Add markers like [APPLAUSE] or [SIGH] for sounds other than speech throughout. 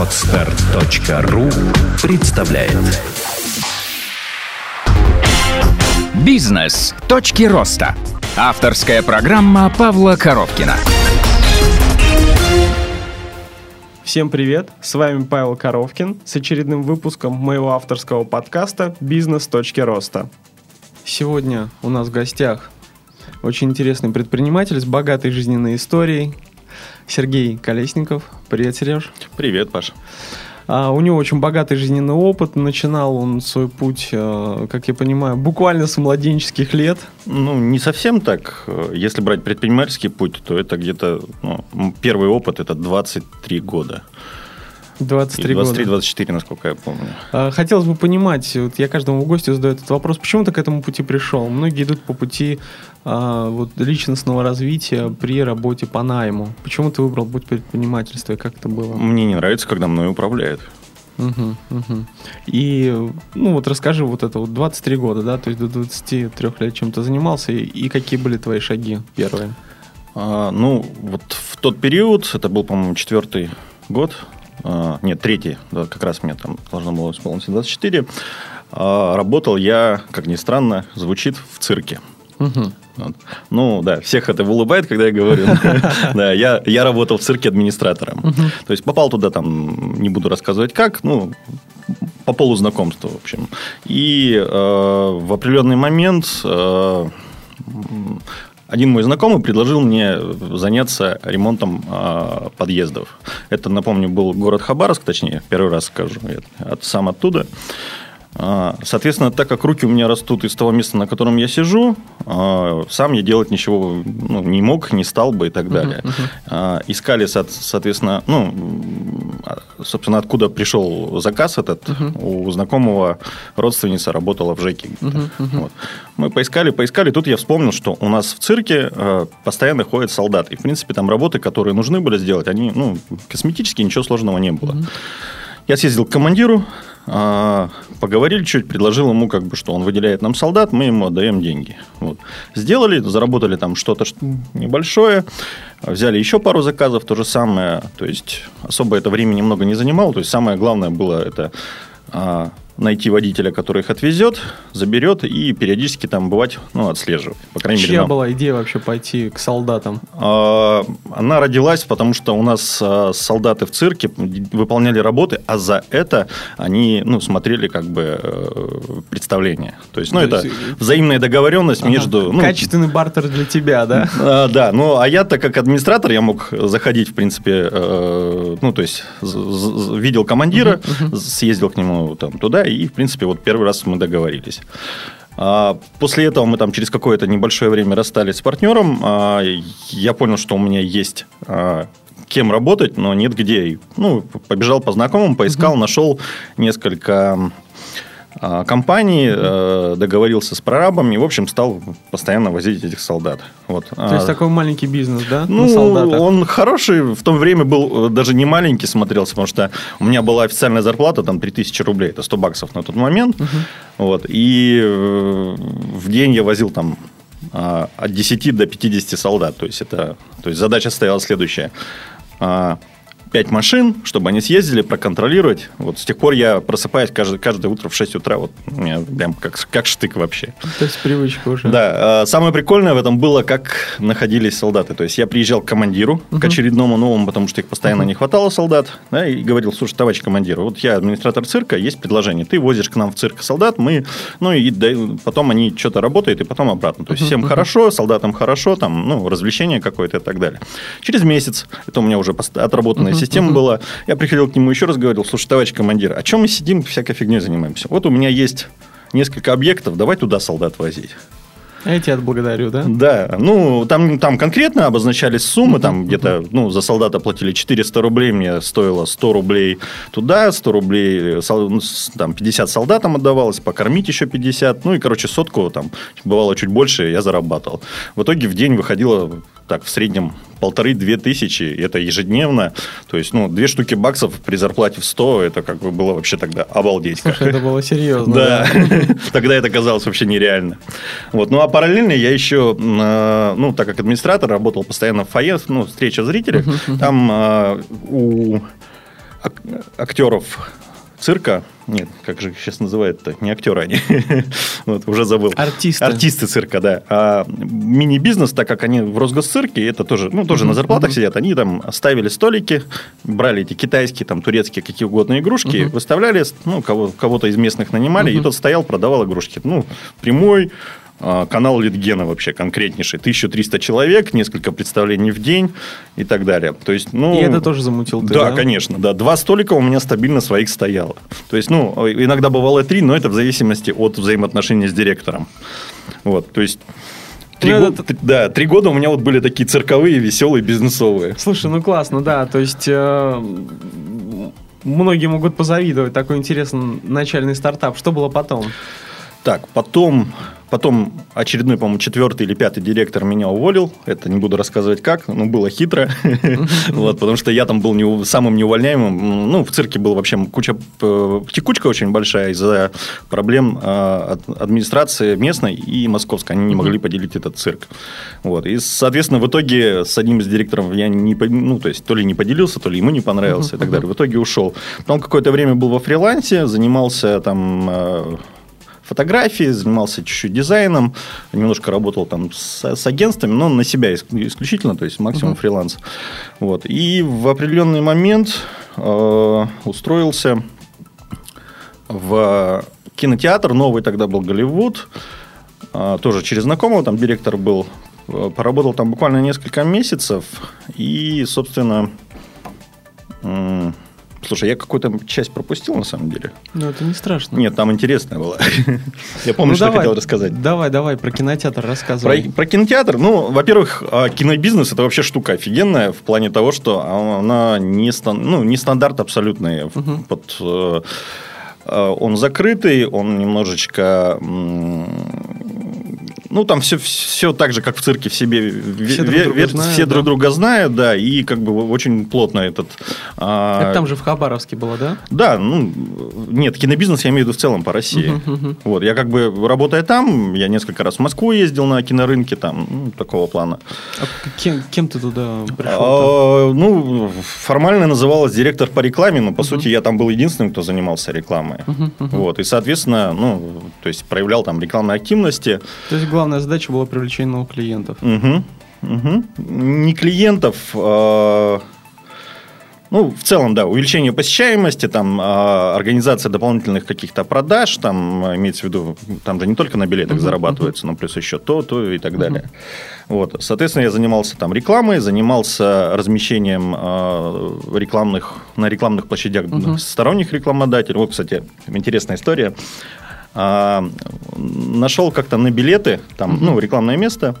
Отстар.ру представляет Бизнес. Точки роста. Авторская программа Павла Коровкина. Всем привет! С вами Павел Коровкин с очередным выпуском моего авторского подкаста «Бизнес. Точки роста». Сегодня у нас в гостях очень интересный предприниматель с богатой жизненной историей Сергей Колесников. Привет, Сереж. Привет, Паша. А, у него очень богатый жизненный опыт. Начинал он свой путь, э, как я понимаю, буквально с младенческих лет. Ну, не совсем так. Если брать предпринимательский путь, то это где-то... Ну, первый опыт – это 23 года. 23 года. 23-24, насколько я помню. А, хотелось бы понимать, вот я каждому гостю задаю этот вопрос, почему ты к этому пути пришел? Многие идут по пути а, вот, личностного развития при работе по найму. Почему ты выбрал путь предпринимательства и как это было? Мне не нравится, когда мной управляют. Угу, угу. И, ну вот расскажи вот это вот 23 года, да, то есть до 23 лет чем то занимался, и, и какие были твои шаги первые? А, ну, вот в тот период, это был, по-моему, четвертый год, нет, третий, да, как раз мне там должно было исполниться 24, а, работал я, как ни странно, звучит в цирке. Угу. Вот. Ну, да, всех это улыбает, когда я говорю. [LAUGHS] Да, я, я работал в цирке администратором. То есть попал туда, там, не буду рассказывать как, ну, по полу знакомства, в общем. И э, в определенный момент э, один мой знакомый предложил мне заняться ремонтом э, подъездов. Это, напомню, был город Хабаровск, точнее, первый раз скажу, я от, сам оттуда. А, соответственно, так как руки у меня растут из того места, на котором я сижу, а, сам я делать ничего ну, не мог, не стал бы и так далее. Uh-huh, uh-huh. Искали, соответственно, ну, собственно, откуда пришел заказ этот. Uh-huh. У знакомого родственница работала в ЖЭКе. Uh-huh, uh-huh. Вот. Мы поискали, поискали. Тут я вспомнил, что у нас в цирке постоянно ходят солдаты. И, в принципе, там работы, которые нужны были сделать, они, ну, косметически ничего сложного не было. Uh-huh. Я съездил к командиру, поговорили чуть, предложил ему, как бы, что он выделяет нам солдат, мы ему отдаем деньги. Вот. Сделали, заработали там что-то небольшое, взяли еще пару заказов, то же самое, то есть особо это время немного не занимало, то есть самое главное было это а, найти водителя, который их отвезет, заберет и периодически там бывать, ну, отслеживать. По крайней Чья мере, нам. была идея вообще пойти к солдатам? А, она родилась, потому что у нас а, солдаты в цирке выполняли работы, а за это они, ну, смотрели как бы э, представление. То есть, ну, То это есть... взаимная договоренность ага. между... Ну, Качественный бартер для тебя, да? [LAUGHS] А, да, ну, а я-то как администратор, я мог заходить, в принципе, э, ну, то есть, видел командира, съездил к нему там туда и, в принципе, вот первый раз мы договорились. А, после этого мы там через какое-то небольшое время расстались с партнером. А, я понял, что у меня есть а, кем работать, но нет где. Ну, побежал по знакомым, поискал, угу. нашел несколько компании, э, договорился с прорабами и, в общем, стал постоянно возить этих солдат. Вот. То есть, а, такой маленький бизнес, да? Ну, он хороший, в то время был э, даже не маленький смотрелся, потому что у меня была официальная зарплата, там, 3000 рублей, это 100 баксов на тот момент. Угу. Вот, и э, в день я возил там а, от 10 до 50 солдат. То есть, это, то есть задача стояла следующая пять машин, чтобы они съездили, проконтролировать. Вот с тех пор я просыпаюсь каждое, каждое утро в 6 утра. Вот у меня прям как, как штык вообще. То есть привычка уже. Да. А, самое прикольное в этом было, как находились солдаты. То есть я приезжал к командиру, uh-huh. к очередному новому, потому что их постоянно uh-huh. не хватало солдат, да, и говорил, слушай, товарищ командир, вот я администратор цирка, есть предложение. Ты возишь к нам в цирк солдат, мы, ну и да, потом они что-то работают, и потом обратно. То есть uh-huh. всем хорошо, солдатам хорошо, там, ну, развлечение какое-то и так далее. Через месяц, это у меня уже отработанная система была. Я приходил к нему еще раз, говорил, слушай, товарищ командир, о чем мы сидим, всякой фигней занимаемся? Вот у меня есть несколько объектов, давай туда солдат возить. Я тебя отблагодарю, да? Да. Ну, там, там конкретно обозначались суммы. Uh-huh, там uh-huh. где-то, ну, за солдата платили 400 рублей. Мне стоило 100 рублей туда, 100 рублей, ну, там, 50 солдатам отдавалось, покормить еще 50. Ну, и, короче, сотку там бывало чуть больше, я зарабатывал. В итоге в день выходило так, в среднем полторы-две тысячи, это ежедневно. То есть, ну, две штуки баксов при зарплате в 100, это как бы было вообще тогда обалдеть. Слушай, это было серьезно. Да, [LAUGHS] тогда это казалось вообще нереально. Вот, ну, а параллельно я еще, а, ну, так как администратор, работал постоянно в фойе, ну, встреча зрителей, там а, у ак- актеров цирка, нет, как же сейчас называют-то, не актеры они, [LAUGHS] вот, уже забыл. Артисты. Артисты цирка, да. А мини-бизнес, так как они в Росгосцирке, это тоже, ну, тоже на зарплатах сидят, они там ставили столики, брали эти китайские, там, турецкие, какие угодно игрушки, выставляли, ну, кого, кого-то из местных нанимали, и тот стоял, продавал игрушки. Ну, прямой, канал Литгена вообще конкретнейший. 1300 человек, несколько представлений в день и так далее. То есть, ну, И это тоже замутил ты, да, да? конечно, да. Два столика у меня стабильно своих стояло. То есть, ну, иногда бывало три, но это в зависимости от взаимоотношений с директором. Вот, то есть... Три, Ну, го- это- да, три года у меня вот были такие цирковые, веселые, бизнесовые. Слушай, ну классно, да. То есть э, многие могут позавидовать такой интересный начальный стартап. Что было потом? Так, потом, потом очередной, по-моему, четвертый или пятый директор меня уволил. Это не буду рассказывать как, но было хитро. [LAUGHS] Вот, потому что я там был не- самым неувольняемым. Ну, в цирке была вообще куча, э, текучка очень большая из-за проблем э, ад- администрации местной и московской. Они не могли поделить этот цирк. Вот. И, соответственно, в итоге с одним из директоров я не, ну, то есть, то ли не поделился, то ли ему не понравился и так далее. В итоге ушел. Потом какое-то время был во фрилансе, занимался там э, фотографии, занимался чуть-чуть дизайном, немножко работал там с, с агентствами, но на себя ис- исключительно, то есть максимум фриланс. Вот. И в определенный момент э, устроился в кинотеатр, новый тогда был Голливуд, э, тоже через знакомого, там директор был, Э, поработал там буквально несколько месяцев, и, собственно, м, слушай, я какую-то часть пропустил на самом деле. Ну, это не страшно. Нет, там интересная была. [LAUGHS] Я помню, Ну, что давай. хотел рассказать. Давай, давай, про кинотеатр рассказывай. про кинотеатр, ну, во-первых, а, кинобизнес это вообще штука офигенная в плане того, что она не, стан- ну, не стандарт абсолютный. Под, э, э, он закрытый, он немножечко... Ну, там все, все так же, как в цирке, в себе Все друг друга знают, все да. друг друга знают, да, и как бы очень плотно этот... а, Это там же в Хабаровске было, да? да, ну, нет, кинобизнес я имею в виду в целом по России. Вот, я как бы, работая там, я несколько раз в Москву ездил на кинорынке, там, ну, такого плана. А кем, кем ты туда пришел? А, ну, формально называлось директор по рекламе, но, по сути, я там был единственным, кто занимался рекламой. Вот, и, соответственно, ну, то есть, проявлял там рекламные активности. То есть главная задача была привлечение новых клиентов. Мгм, мгм. Не клиентов, а, ну, в целом, да, увеличение посещаемости, там, а, организация дополнительных каких-то продаж, там, имеется в виду, там же не только на билетах зарабатывается, но плюс еще то, то и так далее. Вот, соответственно, я занимался там рекламой, занимался размещением а, рекламных, на рекламных площадях сторонних рекламодателей. Вот, кстати, интересная история. А, нашел как-то на билеты, там, ну, рекламное место,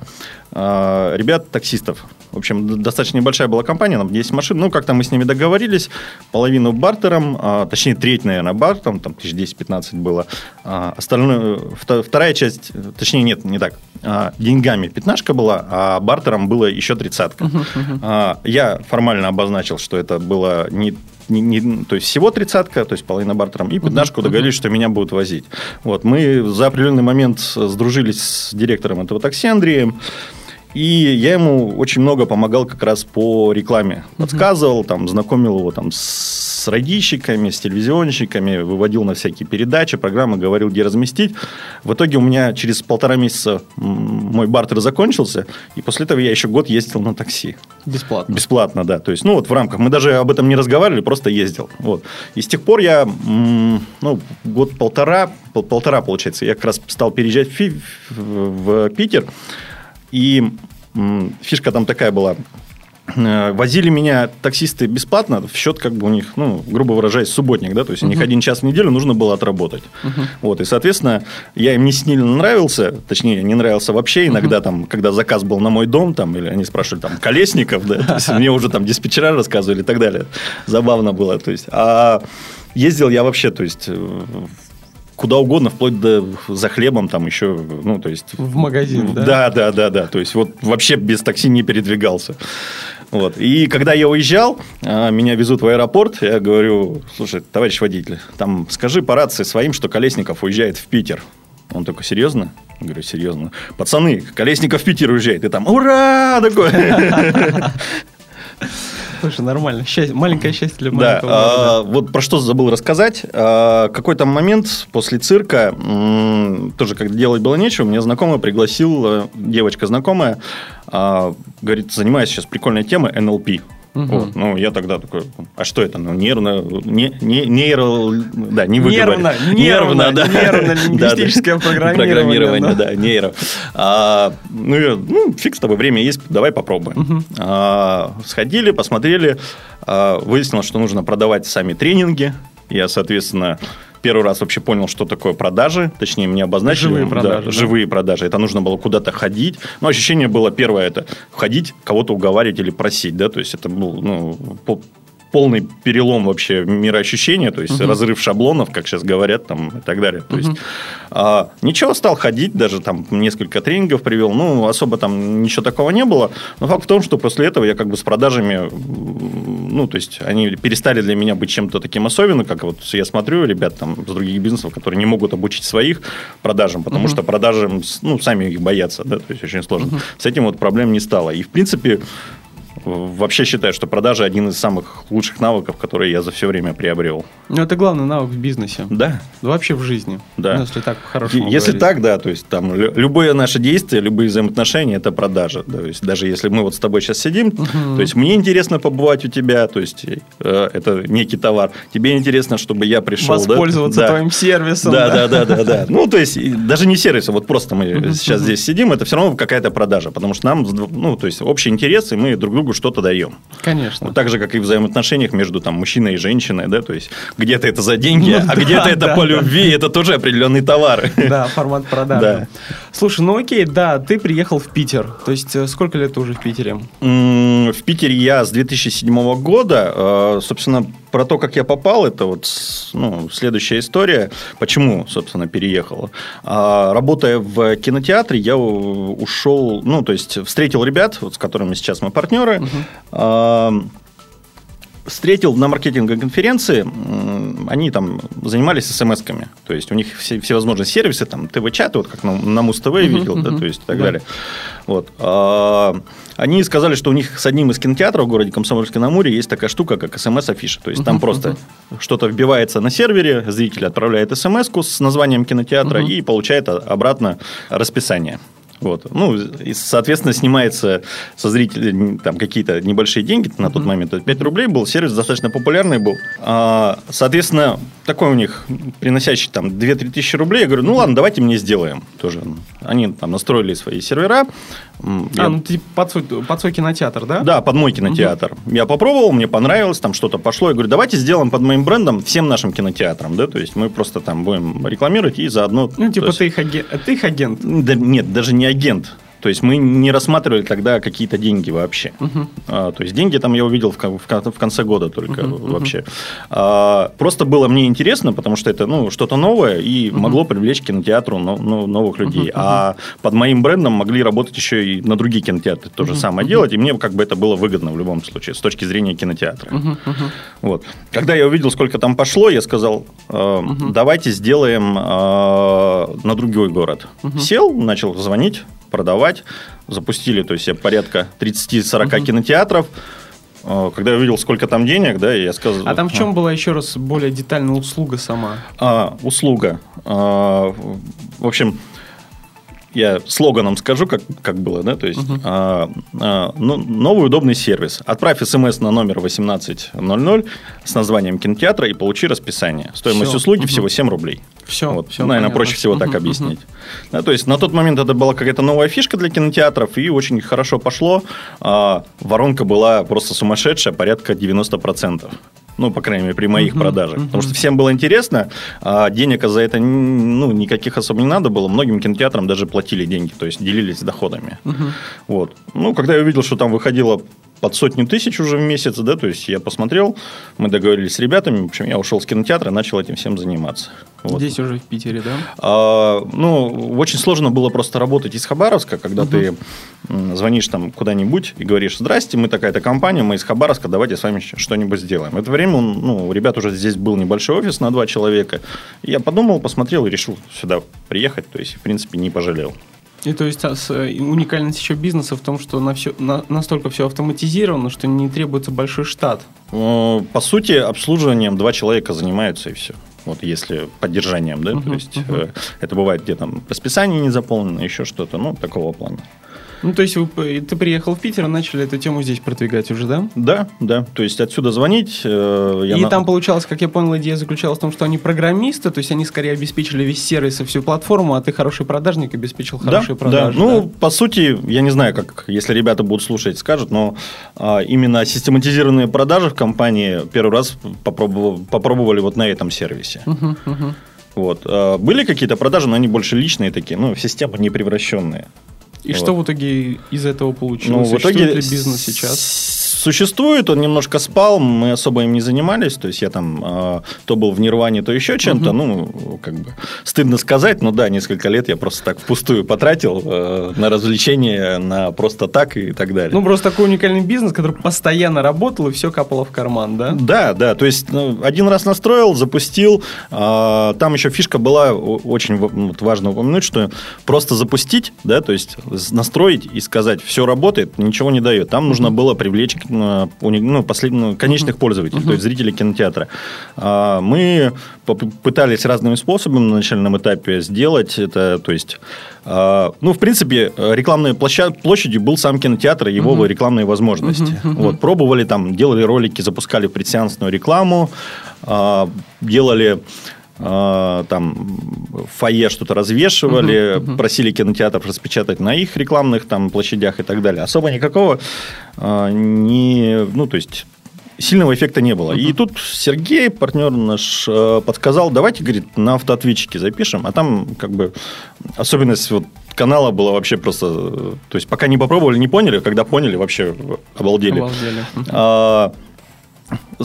а, ребят, таксистов. В общем, достаточно небольшая была компания, там 10 машин. Ну, как-то мы с ними договорились. Половину бартером, а, точнее, треть, наверное, бартером, там тысяч 10-15 было. А, остальную, вто- вторая часть, точнее, нет, не так. А, деньгами пятнашка была, а бартером было еще тридцатка. А, я формально обозначил, что это было не не- не- то есть всего тридцатка, то есть половина бартером, и пятнашку договорились, что меня будут возить. Вот, мы за определенный момент сдружились с директором этого такси Андреем, и я ему очень много помогал как раз по рекламе. Подсказывал, там, знакомил его там, с радищиками, с телевизионщиками, выводил на всякие передачи, программы, говорил, где разместить. В итоге у меня через полтора месяца мой бартер закончился, и после этого я еще год ездил на такси. Бесплатно. Бесплатно, да. То есть, ну, вот в рамках. Мы даже об этом не разговаривали, просто ездил. Вот. И с тех пор я, ну, год-полтора, пол- полтора, получается, я как раз стал переезжать в- в Питер. И фишка там такая была. Э, Возили меня таксисты бесплатно в счет, как бы у них, ну, грубо выражаясь, субботник, да, то есть у них один час в неделю нужно было отработать. Вот, и, соответственно, я им не сильно нравился, точнее, не нравился вообще. Иногда там, когда заказ был на мой дом, там, или они спрашивали, там, Колесников, да, то есть [LAUGHS] мне уже там диспетчера рассказывали и так далее. Забавно было, то есть. А ездил я вообще, то есть, э, куда угодно, вплоть до за хлебом там еще, ну, то есть... В магазин, да? Да, да, да, да. То есть, вот вообще без такси не передвигался. Вот. И когда я уезжал, а, меня везут в аэропорт, я говорю, слушай, товарищ водитель, там скажи по рации своим, что Колесников уезжает в Питер. Он такой, серьезно? Я говорю, серьезно. Пацаны, Колесников в Питер уезжает. И там, ура! Такой. Слушай, нормально. Счастье, маленькое счастье для Да, маленького а, города. вот про что забыл рассказать. А, Какой-то момент после цирка, м, тоже как делать было нечего, мне знакомый пригласил, девочка знакомая, а, говорит, занимаюсь сейчас прикольной темой НЛП. Вот, ну, я тогда такой, а что это? Ну, нервно, не, не, нейро, да, не выговорить. Нервно, нервно, да. нервно-лингвистическое [LAUGHS] Да, да. программирование, Программирование, да. да, нейро. А, ну, я, ну, фиг с тобой, время есть, давай попробуем. А, сходили, посмотрели, а, выяснилось, что нужно продавать сами тренинги. Я, соответственно, первый раз вообще понял, что такое продажи. Точнее, мне обозначили. Живые да, продажи, да. живые продажи. Это нужно было куда-то ходить. Но ощущение было первое, это ходить, кого-то уговаривать или просить, да, то есть это был, ну, по- полный перелом вообще мироощущения, то есть разрыв шаблонов, как сейчас говорят, там и так далее. То есть а, ничего, стал ходить, даже там несколько тренингов привел, ну, особо там ничего такого не было. Но факт в том, что после этого я как бы с продажами, ну, то есть они перестали для меня быть чем-то таким особенным, как вот я смотрю ребят там с других бизнесов, которые не могут обучить своих продажам, потому что продажи, ну, сами их боятся, да, то есть очень сложно. С этим вот проблем не стало. И, в принципе, Вообще считаю, что продажи один из самых лучших навыков, которые я за все время приобрел. Ну, это главный навык в бизнесе. Да. Да Вообще в жизни. Да. Ну, если так по-хорошему Если говорить. так, да, то есть там лю- любое наше действие, любые взаимоотношения это продажа. То есть даже если мы вот с тобой сейчас сидим, то есть мне интересно побывать у тебя, то есть э, это некий товар. Тебе интересно, чтобы я пришел, да? Воспользоваться Да. твоим сервисом. Да, да, да, да, да. [LAUGHS] Ну, то есть, даже не сервисом, вот просто мы сейчас здесь сидим, это все равно какая-то продажа, потому что нам, ну, то есть, общий интерес, и мы друг другу что-то даем. Конечно. Вот так же, как и в взаимоотношениях между там, мужчиной и женщиной, да, то есть, где-то это за деньги, Ну а да, где-то это да, по да. любви, это тоже определенные товары. Да, формат продажи. Да. Слушай, ну окей, да, ты приехал в Питер. То есть, э, сколько лет ты уже в Питере? В Питере я с 2007 года. Э, Собственно, про то, как я попал, это вот ну, следующая история. Почему, собственно, переехал? А, Работая в кинотеатре, я ушел, ну, то есть встретил ребят, вот, с которыми сейчас мы партнеры. А, Встретил на маркетинговой конференции, они там занимались смс-ками. То есть у них все, всевозможные сервисы, там ТВ-чаты, вот как на, на Муз-ТВ видел, да, то есть и так Да. далее. Вот. Они сказали, что у них с одним из кинотеатров в городе Комсомольске-на-Амуре есть такая штука, как смс-афиша. То есть там просто что-то вбивается на сервере, зритель отправляет смс с названием кинотеатра и получает обратно расписание. Вот. Ну, и, соответственно, снимается со зрителей там какие-то небольшие деньги. На тот момент это 5 рублей был. Сервис достаточно популярный был. А, соответственно, такой у них приносящий там 2-3 тысячи рублей. Я говорю, ну ладно, давайте мне сделаем. Тоже. Они там настроили свои сервера. Я- А, ну ты под свой, под свой кинотеатр, да? да, под мой кинотеатр. Я попробовал, мне понравилось, там что-то пошло. Я говорю, давайте сделаем под моим брендом всем нашим кинотеатрам, да, то есть мы просто там будем рекламировать и заодно... Ну, типа есть- ты их, аген- ты их агент. Да, нет, даже не агент. То есть мы не рассматривали тогда какие-то деньги вообще. А, то есть деньги там я увидел в, в в конце года только вообще. А, просто было мне интересно, потому что это ну, что-то новое и могло привлечь к кинотеатру но- ну, новых людей. А под моим брендом могли работать еще и на другие кинотеатры то же самое делать. И мне как бы это было выгодно в любом случае с точки зрения кинотеатра. Вот. Когда я увидел, сколько там пошло, я сказал, э, давайте сделаем э, на другой город. Сел, начал звонить, продавать. Запустили, то есть порядка 30-40 кинотеатров. Э, Когда я увидел, сколько там денег, да, я сказал... А там в чем была еще раз более детальная услуга сама? А, услуга. А, в общем, я слоганом скажу, как, как было, да, то есть а, а, ну, новый удобный сервис. Отправь смс на номер 1800 с названием кинотеатра и получи расписание. Стоимость Всё. услуги Мгм. всего 7 рублей. Всё, вот. всё Наверное, понятно. проще всего так объяснить. Да, то есть на тот момент это была какая-то новая фишка для кинотеатров, и очень хорошо пошло. А, воронка была просто сумасшедшая, порядка 90%. Ну, по крайней мере, при моих продажах. Потому что всем было интересно, а денег за это ну, никаких особо не надо было. Многим кинотеатрам даже платили деньги, то есть делились доходами. Вот. Ну, когда я увидел, что там выходило под сотню тысяч уже в месяц, да, то есть я посмотрел, мы договорились с ребятами, в общем, я ушел с кинотеатра и начал этим всем заниматься. Вот. Здесь уже в Питере, да? А, ну, очень сложно было просто работать из Хабаровска, когда ты м, звонишь там куда-нибудь и говоришь, здрасте, мы такая-то компания, мы из Хабаровска, давайте с вами что-нибудь сделаем. В это время он, ну, у ребят уже здесь был небольшой офис на два человека. Я подумал, посмотрел и решил сюда приехать, то есть, в принципе, не пожалел. И то есть а, э, уникальность еще бизнеса в том, что на все, на- настолько все автоматизировано, что не требуется большой штат. По сути, обслуживанием два человека занимаются и все. Вот если поддержанием, да, то Мгм, есть э, это бывает где там расписание не заполнено, еще что-то, ну, такого плана. Ну, то есть вы ты приехал в Питер и начали эту тему здесь продвигать уже, да? Да, да, то есть отсюда звонить. э, я и на- там получалось, как я понял, идея заключалась в том, что они программисты, то есть они скорее обеспечили весь сервис и всю платформу, а ты хороший продажник обеспечил Да, хорошие да. продажи. Ну, по сути, я не знаю, как, если ребята будут слушать, скажут, но а, именно систематизированные продажи в компании первый раз попробовали, попробовали вот на этом сервисе. Мгм, мгм. Вот. А, Были какие-то продажи, но они больше личные такие, ну, в систему не превращенные. И Вот. что в итоге из этого получилось? Ну, в итоге бизнес сейчас? Существует, он немножко спал, мы особо им не занимались, то есть я там э, то был в Нирване, то еще чем-то, ну, как бы стыдно сказать, но да, несколько лет я просто так впустую потратил э, на развлечения, на просто так и так далее. Ну, просто такой уникальный бизнес, который постоянно работал, и все капало в карман, да? Да, да, то есть ну, один раз настроил, запустил, а, там еще фишка была, очень вот важно упомянуть, что просто запустить, да, то есть настроить и сказать, все работает, ничего не дает. Там нужно было привлечь э, ну, послед- ну, конечных пользователей, то есть зрителей кинотеатра. А, Мы пытались разными способами на начальном этапе сделать это, то есть, а, ну, в принципе, рекламной площа- площадью был сам кинотеатр и его рекламные возможности. Вот, пробовали там, делали ролики, запускали предсеансную рекламу, а, делали там в фойе что-то развешивали, просили кинотеатров распечатать на их рекламных там площадях и так далее. Особо никакого а, не, ну то есть сильного эффекта не было. И тут Сергей, партнер наш, э, подсказал, давайте, говорит, на автоответчике запишем, а там как бы особенность вот канала была вообще просто, то есть пока не попробовали, не поняли, а когда поняли, вообще обалдели. Обалдели. А,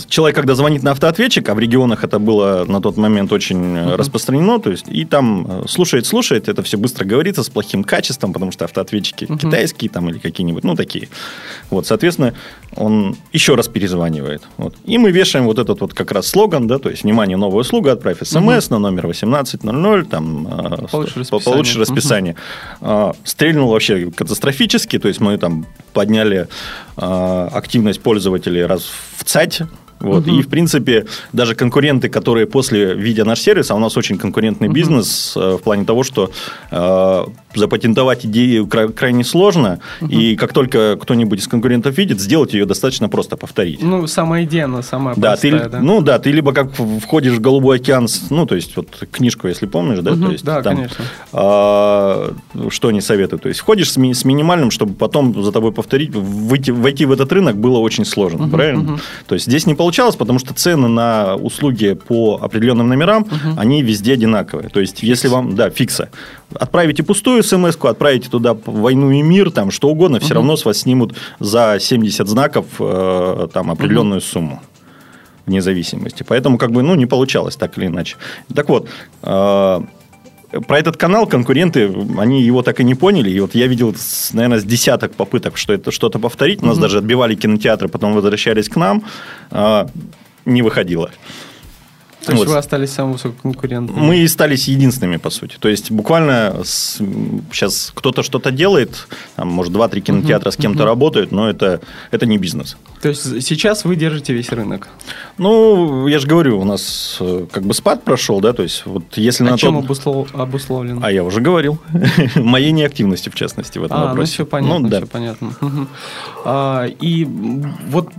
Человек, когда звонит на автоответчик, а в регионах это было на тот момент очень э, распространено, то есть и там э, слушает, слушает, это все быстро говорится с плохим качеством, потому что автоответчики китайские там или какие-нибудь, ну такие. Вот, соответственно, он еще раз перезванивает. Вот. И мы вешаем вот этот вот как раз слоган, да, то есть внимание, новая услуга, отправь смс на номер 1800, там э, Получишь расписание. получишь расписание. А, Стрельнул вообще катастрофически, то есть мы там подняли а, активность пользователей раз в цать. Вот. И, в принципе, даже конкуренты, которые после, видя наш сервис, а у нас очень конкурентный бизнес э, в плане того, что э, запатентовать идею кра- крайне сложно, и как только кто-нибудь из конкурентов видит, сделать ее достаточно просто повторить. Ну, сама идея, она самая Да, ты, простая, да? ну да, ты либо как входишь в голубой океан, ну то есть вот книжку, если помнишь, да, Мгм, то есть да, там, конечно. а, что они советуют, то есть входишь с, ми- с минимальным, чтобы потом за тобой повторить, выйти, войти в этот рынок было очень сложно, правильно? То есть здесь не получалось, потому что цены на услуги по определенным номерам, они везде одинаковые. То есть если вам, да, фикса, отправите пустую смс отправите туда войну и мир, там что угодно, все равно с вас снимут за 70 знаков э, там определенную сумму вне зависимости. Поэтому как бы, ну, не получалось так или иначе. Так вот, э, про этот канал конкуренты, они его так и не поняли. И вот я видел, наверное, с десяток попыток, что это что-то повторить. У нас даже отбивали кинотеатры, потом возвращались к нам. э, не выходило. То есть Вот. вы остались самым высоким конкурентом. Мы и стались единственными, по сути. То есть, буквально сейчас кто-то что-то делает, там, может, два-три кинотеатра с кем-то работают, но это, это не бизнес. То есть сейчас вы держите весь рынок. Ну, я же говорю, у нас э, как бы спад прошел, да, то есть, вот если А на чем тот- обуслов- обусловлено? А я уже говорил. [LAUGHS] Моей неактивности, в частности, в этом А, ну вопросе. все понятно, Ну, да. все понятно. А, и вот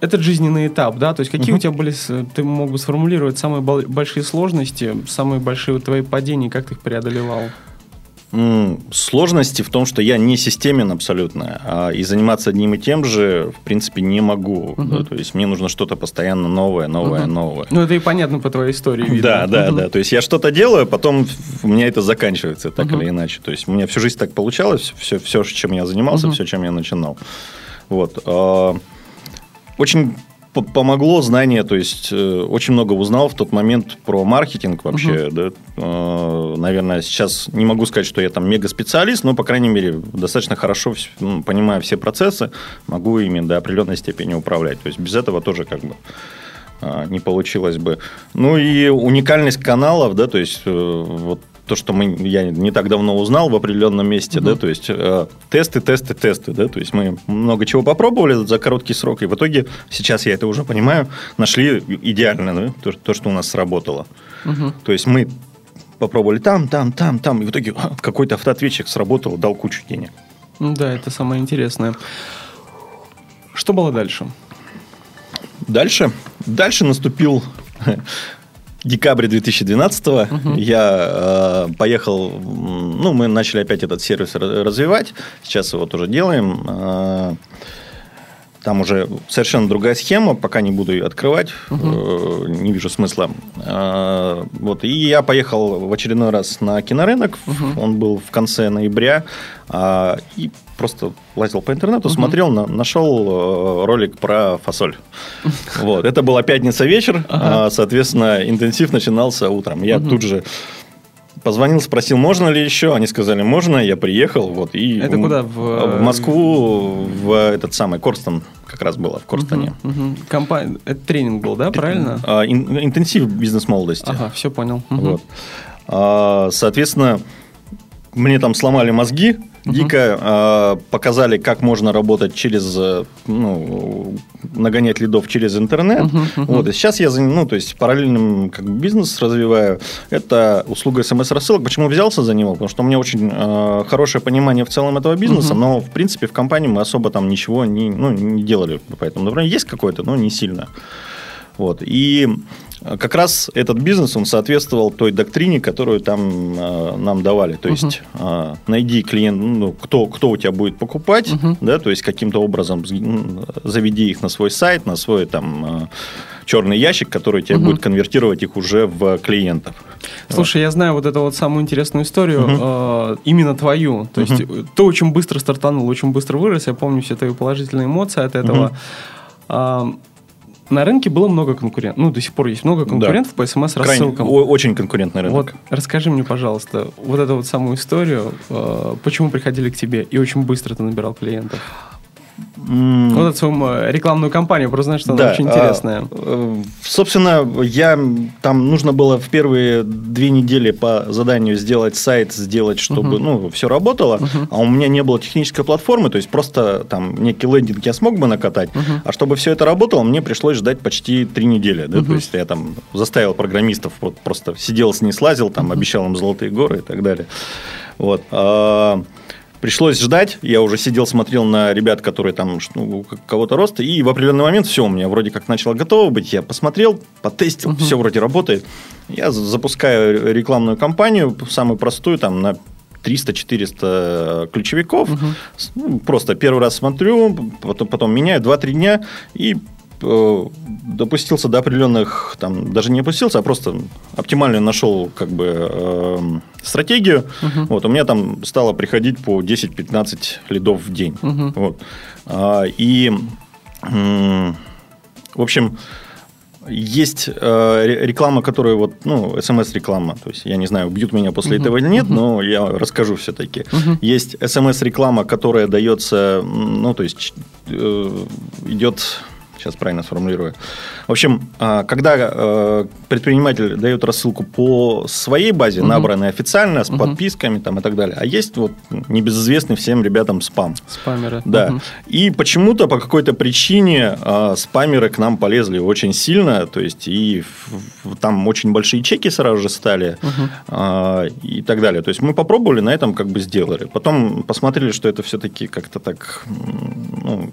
этот жизненный этап, да, то есть какие у тебя были, ты мог бы сформулировать самые бол- большие сложности, самые большие твои падения, как ты их преодолевал? Сложности в том, что я не системен абсолютно, а и заниматься одним и тем же, в принципе, не могу. да, то есть мне нужно что-то постоянно новое, новое, новое. Ну, это и понятно по твоей истории видно. Да, да, Мгм. да. То есть я что-то делаю, потом у меня это заканчивается так или иначе. То есть у меня всю жизнь так получалось, все, все чем я занимался, все, чем я начинал. Вот. Очень по- помогло знание, то есть э, очень много узнал в тот момент про маркетинг вообще. да. Э, Наверное, сейчас не могу сказать, что я там мега специалист, но, по крайней мере, достаточно хорошо ну, понимаю все процессы, могу ими до определенной степени управлять. То есть без этого тоже как бы а, не получилось бы. Ну и уникальность каналов, да, то есть э, вот то, что мы, я не так давно узнал в определенном месте, да, то есть э, тесты, тесты, тесты, да, то есть мы много чего попробовали за короткий срок, и в итоге, сейчас я это уже понимаю, нашли идеально да, то, то, что у нас сработало. То есть мы попробовали там, там, там, там, и в итоге а, какой-то автоответчик сработал, дал кучу денег. Да, это самое интересное. Что было дальше? Дальше, дальше наступил [LAUGHS] декабре 2012 Мгм. я э, поехал, ну, мы начали опять этот сервис ра- развивать, сейчас его тоже делаем. Э, там уже совершенно другая схема, пока не буду ее открывать, э, не вижу смысла. Э, вот, и я поехал в очередной раз на кинорынок, он был в конце ноября, а, и просто лазил по интернету, смотрел, на- нашел э, ролик про фасоль. Вот, это была пятница вечер, а, соответственно, интенсив начинался утром. Я тут же позвонил, спросил, можно ли еще. Они сказали, можно. Я приехал, вот и Это куда? В- в Москву, в этот самый Корстон, как раз было в Корстоне. Мгм. Компания... Это тренинг был, да, правильно? А, ин- интенсив бизнес молодости. Ага, все понял. Мгм. Вот. А, Соответственно, мне там сломали мозги, дико а, показали, как можно работать через, э, ну, нагонять лидов через интернет. Вот, и сейчас я, ну, то есть параллельным как бы, бизнес развиваю. Это услуга смс-рассылок. Почему взялся за него? Потому что у меня очень э, хорошее понимание в целом этого бизнеса, но, в принципе, в компании мы особо там ничего не, ну, не делали. Поэтому, например, есть какое-то, но не сильно. Вот. И э, как раз этот бизнес, он соответствовал той доктрине, которую там э, нам давали. То есть, э, найди клиент, ну, кто, кто у тебя будет покупать, да, то есть, каким-то образом заведи их на свой сайт, на свой там э, черный ящик, который тебе будет конвертировать их уже в клиентов. Слушай, я знаю вот эту вот самую интересную историю, э, именно твою. То есть, э, ты очень быстро стартанул, очень быстро вырос. Я помню все твои положительные эмоции от этого. А, на рынке было много конкурентов. Ну, до сих пор есть много конкурентов по Крайне- смс-рассылкам. о- очень конкурентный рынок. Вот расскажи мне, пожалуйста, вот эту вот самую историю, э, почему приходили к тебе и очень быстро ты набирал клиентов. М, Вот эту свою рекламную кампанию, просто знаешь, что она Да, очень а, интересная. э, Собственно, я там нужно было в первые две недели по заданию сделать сайт, сделать, чтобы ну, все работало, а у меня не было технической платформы, то есть просто там некий лендинг я смог бы накатать, а чтобы все это работало, мне пришлось ждать почти три недели. Да? То есть я там заставил программистов, вот просто сидел с ней, слазил, там обещал им золотые горы и так далее. Вот. А, Пришлось ждать, я уже сидел, смотрел на ребят, которые там ну, кого-то роста, и в определенный момент все у меня вроде как начало готово быть, я посмотрел, потестил, все вроде работает. Я за- запускаю рекламную кампанию, самую простую, там на 300-400 ключевиков. Ну, просто первый раз смотрю, потом, потом меняю 2-3 дня и допустился до определенных, там, даже не опустился, а просто оптимально нашел как бы эм, стратегию. Вот, у меня там стало приходить по 10-15 лидов в день. Вот. А, и, м, в общем, есть э, ре- реклама, которая вот, ну, смс-реклама. То есть, я не знаю, убьют меня после этого или нет, но я расскажу все-таки. Есть смс-реклама, которая дается, ну, то есть, э, идет Сейчас правильно сформулирую. В общем, а, когда э, предприниматель дает рассылку по своей базе, набранной официально, с подписками там, и так далее, а есть вот небезызвестный всем ребятам спам. Спамеры. Да. Мгм. И почему-то по какой-то причине а, спамеры к нам полезли очень сильно. То есть, и там очень большие чеки сразу же стали а, и так далее. То есть, мы попробовали, на этом как бы сделали. Потом посмотрели, что это все-таки как-то так ну,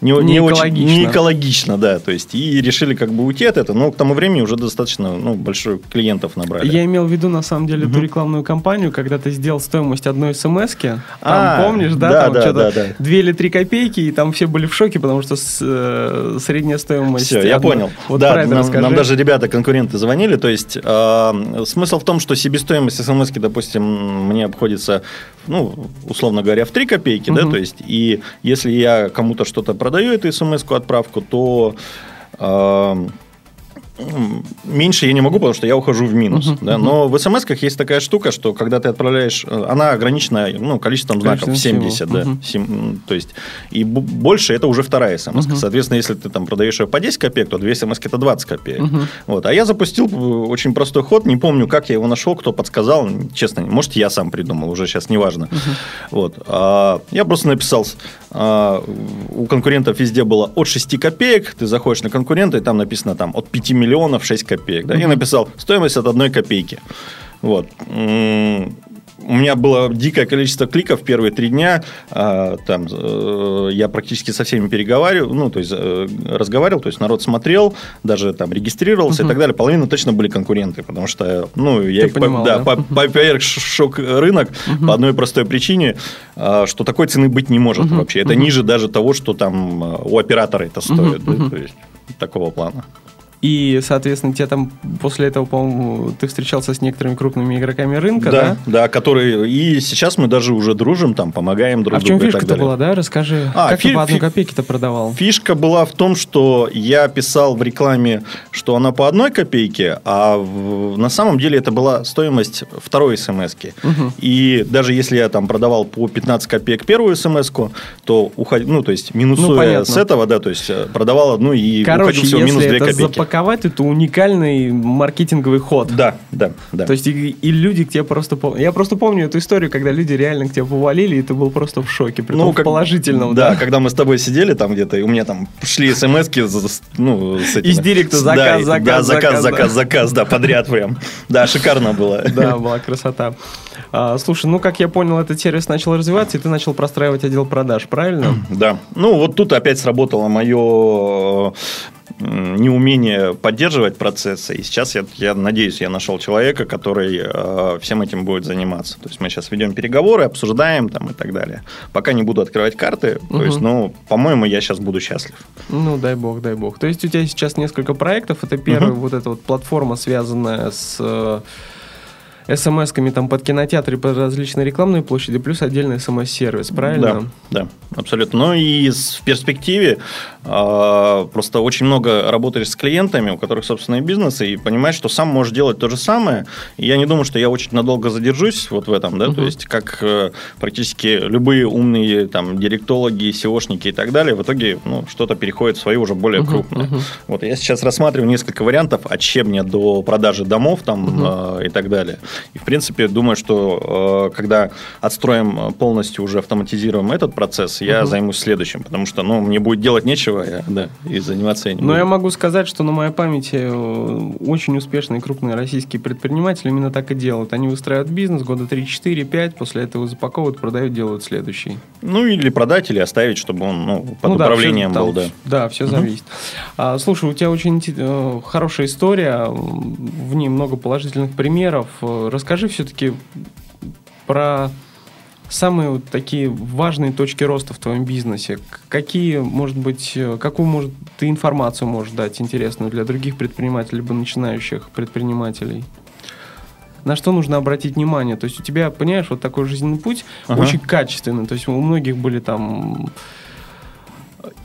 не, Не не очень- экологично. не экологично, да. То есть, и решили как бы уйти от этого. Но к тому времени уже достаточно ну, большой клиентов набрали. Я имел в виду, на самом деле, ту рекламную кампанию, когда ты сделал стоимость одной смс Там, А, помнишь, да? да, там да, что-то да, да. 2 или 3 копейки, и там все были в шоке, потому что с- э, средняя стоимость... Все, я одной- понял. Вот да, нам, расскажи. нам даже ребята, конкуренты звонили. То есть э, смысл в том, что себестоимость смс, допустим, мне обходится, ну, условно говоря, в 3 копейки, да, то есть, и если я кому-то что-то продаю, эту смс отправку, то э, м, меньше я не могу, потому что я ухожу в минус. Мгм, да. мгм. Но в смс-ках есть такая штука, что когда ты отправляешь, э, она ограничена ну, количеством знаков Количеством 70, да. символов. Сем- м, то есть, и больше это уже вторая смс. Мгм. Соответственно, если ты там продаешь ее по 10 копеек, то две смс это 20 копеек. Мгм. Вот. А я запустил э, очень простой ход, не помню, как я его нашел, кто подсказал, честно, может, я сам придумал, уже сейчас неважно. Вот. А, я просто написал, а, у конкурентов везде было от 6 копеек, ты заходишь на конкурента, и там написано там от 5 миллионов 6 копеек. Да? Я написал стоимость от одной копейки. Вот. У меня было дикое количество кликов первые три дня. А, Там э, я практически со всеми переговаривал, ну, то есть э, разговаривал, то есть народ смотрел, даже там регистрировался и так далее. Половина точно были конкуренты, потому что, ну, я Ты их по- понимал, да, да? по- по- поверг ш- шок рынок по одной простой причине, а, что такой цены быть не может вообще. Это ниже даже того, что там а, у оператора это стоит. да, то есть такого плана. И, соответственно, тебе там после этого, по-моему, ты встречался с некоторыми крупными игроками рынка, да? Да, да, которые... И сейчас мы даже уже дружим, там, помогаем друг А в чем другу и так фишка-то далее. была, да? Расскажи. А, как фи- ты по одной копейке-то продавал? Фишка была в том, что я писал в рекламе, что она по одной копейке, а в- на самом деле это была стоимость второй смс -ки. Мгм. И даже если я там продавал по 15 копеек первую смс то уход... ну, то есть минусуя Ну, понятно. с этого, да, то есть э, продавал одну и Короче, уходил всего минус 2 это копейки. Запаковать, это уникальный маркетинговый ход. Да, да, да. То есть и, и люди к тебе просто... пом- Я просто помню эту историю, когда люди реально к тебе повалили, и ты был просто в шоке, при том в как- положительном, да, да? когда мы с тобой сидели там где-то, и у меня там шли смс ну, с этими. Из директа заказ, да, заказ, да, заказ, заказ, заказ, да. заказ, да, подряд прям. Да, шикарно было. Да, была красота. А, слушай, ну, как я понял, этот сервис начал развиваться, и ты начал простраивать отдел продаж, правильно? Да. Ну, вот тут опять сработало мое неумение поддерживать процессы. И сейчас я, я надеюсь, я нашел человека, который э, всем этим будет заниматься. То есть мы сейчас ведем переговоры, обсуждаем там и так далее. Пока не буду открывать карты. То есть, ну, по-моему, я сейчас буду счастлив. Ну, дай бог, дай бог. То есть у тебя сейчас несколько проектов. Это первый, Мгм. вот эта вот платформа, связанная с э, смс-ками там под кинотеатры, под различные рекламные площади, плюс отдельный смс-сервис, правильно? Да, да, абсолютно. Ну и в перспективе а, просто очень много работаешь с клиентами, у которых собственные бизнесы, и понимаешь, что сам можешь делать то же самое. И я не думаю, что я очень надолго задержусь вот в этом, да, то Мгм. есть как э, практически любые умные там директологи, SEOшники и так далее, в итоге ну, что-то переходит в свое уже более Мгм, крупное. мгм. Вот я сейчас рассматриваю несколько вариантов от щебня до продажи домов там э, и так далее. И, в принципе, думаю, что э, когда отстроим э, полностью, уже автоматизируем этот процесс, я Мгм. займусь следующим, потому что, ну, мне будет делать нечего, я, да, и заниматься я не Но буду. я могу сказать, что на моей памяти э, очень успешные крупные российские предприниматели именно так и делают. Они выстраивают бизнес года 3, 4, 5, после этого запаковывают, продают, делают следующий. Ну, или продать, или оставить, чтобы он ну, под Ну да, управлением всё там- был, да. Да, все зависит. А, слушай, у тебя очень э, хорошая история, в ней много положительных примеров. Расскажи все-таки про самые вот такие важные точки роста в твоем бизнесе. Какие, может быть, э, какую, может, ты информацию можешь дать интересную для других предпринимателей, либо начинающих предпринимателей? На что нужно обратить внимание? То есть у тебя, понимаешь, вот такой жизненный путь Ага. очень качественный. То есть у многих были там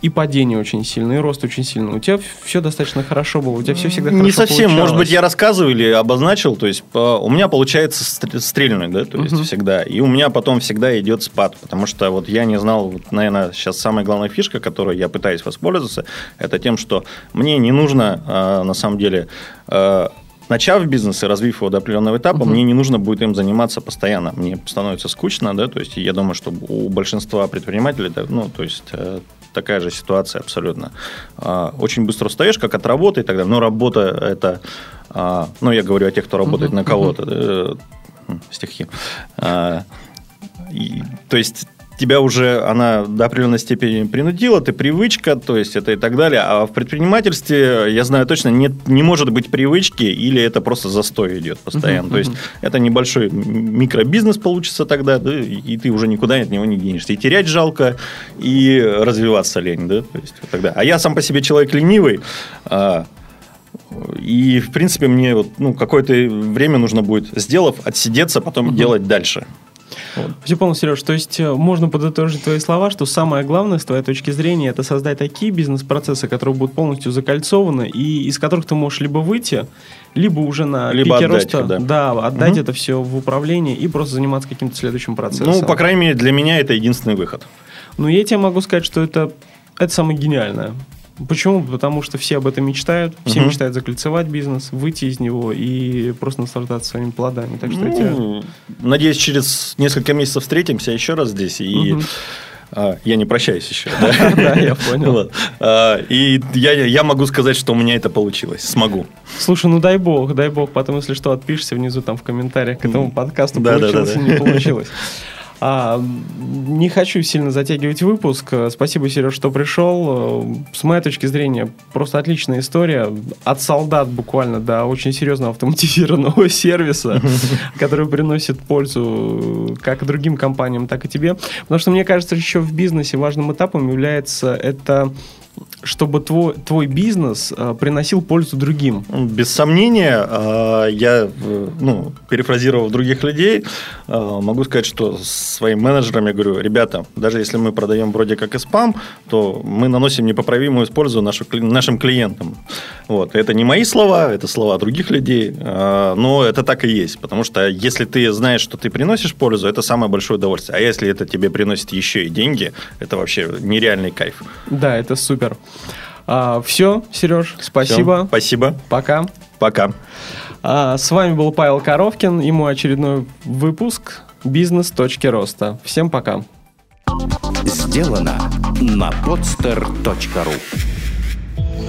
и падение очень сильное, и рост очень сильный. У тебя все достаточно хорошо было, у тебя все всегда Не совсем, может быть, получалось. я рассказывал или обозначил, то есть у меня получается стр- стрельнуть, да, то есть Мгм. всегда, и у меня потом всегда идет спад, потому что вот я не знал, вот, наверное, сейчас самая главная фишка, которой я пытаюсь воспользоваться, это тем, что мне не нужно, а, на самом деле, а, Начав бизнес и развив его до определенного этапа, Мгм. мне не нужно будет им заниматься постоянно. Мне становится скучно, да, то есть я думаю, что у большинства предпринимателей, да, ну, то есть э, такая же ситуация абсолютно. А, Очень быстро устаешь, как от работы и так далее. Но работа это, а, ну, я говорю о тех, кто работает на кого-то, да, м, стихи. А, и, то есть тебя уже она до определенной степени принудила, ты привычка, то есть это и так далее. А в предпринимательстве, я знаю точно, нет, не может быть привычки, или это просто застой идет постоянно. То есть это небольшой микробизнес получится тогда, да, и ты уже никуда от него не денешься. И терять жалко, и развиваться лень, да, то есть вот тогда. А я сам по себе человек ленивый, а, и, в принципе, мне вот, ну, какое-то время нужно будет, сделав, отсидеться, потом делать дальше. Вот. Все полно, Сереж. То есть э, можно подытожить твои слова, что самое главное с твоей точки зрения это создать такие бизнес-процессы, которые будут полностью закольцованы и из которых ты можешь либо выйти, либо уже на либо пике отдать, роста, да. да, отдать Угу. это все в управление и просто заниматься каким-то следующим процессом. Ну, по крайней мере, для меня это единственный выход. Ну, я тебе могу сказать, что это, это самое гениальное. Почему? Потому что все об этом мечтают, все Мгм. мечтают закольцевать бизнес, выйти из него и просто наслаждаться своими плодами. Так что я Ну, надеюсь, через несколько месяцев встретимся еще раз здесь. И Мгм. а, я не прощаюсь еще. да? [LAUGHS] Да, я понял. А, И я, я могу сказать, что у меня это получилось. Смогу. Слушай, ну дай бог, дай бог, потом, если что, отпишешься внизу там в комментариях к этому подкасту, Да, получилось да. не получилось. [LAUGHS] А, не хочу сильно затягивать выпуск. Спасибо, Сереж, что пришел. С моей точки зрения, просто отличная история. От солдат буквально до очень серьезного автоматизированного [LAUGHS] сервиса, [LAUGHS] который приносит пользу как другим компаниям, так и тебе. Потому что, мне кажется, еще в бизнесе важным этапом является это чтобы твой, твой бизнес э, приносил пользу другим. Без сомнения, а, я, э, ну, перефразировав других людей, могу сказать, что своим менеджерам я говорю, ребята, даже если мы продаем вроде как и спам, то мы наносим непоправимую пользу нашу, нашим клиентам. Вот. Это не мои слова, это слова других людей, а, но это так и есть, потому что если ты знаешь, что ты приносишь пользу, это самое большое удовольствие. А если это тебе приносит еще и деньги, это вообще нереальный кайф. Да, это супер. все, Сереж, спасибо. Всё, спасибо. Пока. Пока. А, с вами был Павел Коровкин и мой очередной выпуск «Бизнес. Точки роста». Всем пока. Сделано на podster.ru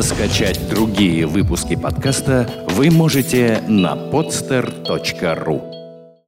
Скачать другие выпуски подкаста вы можете на podster.ru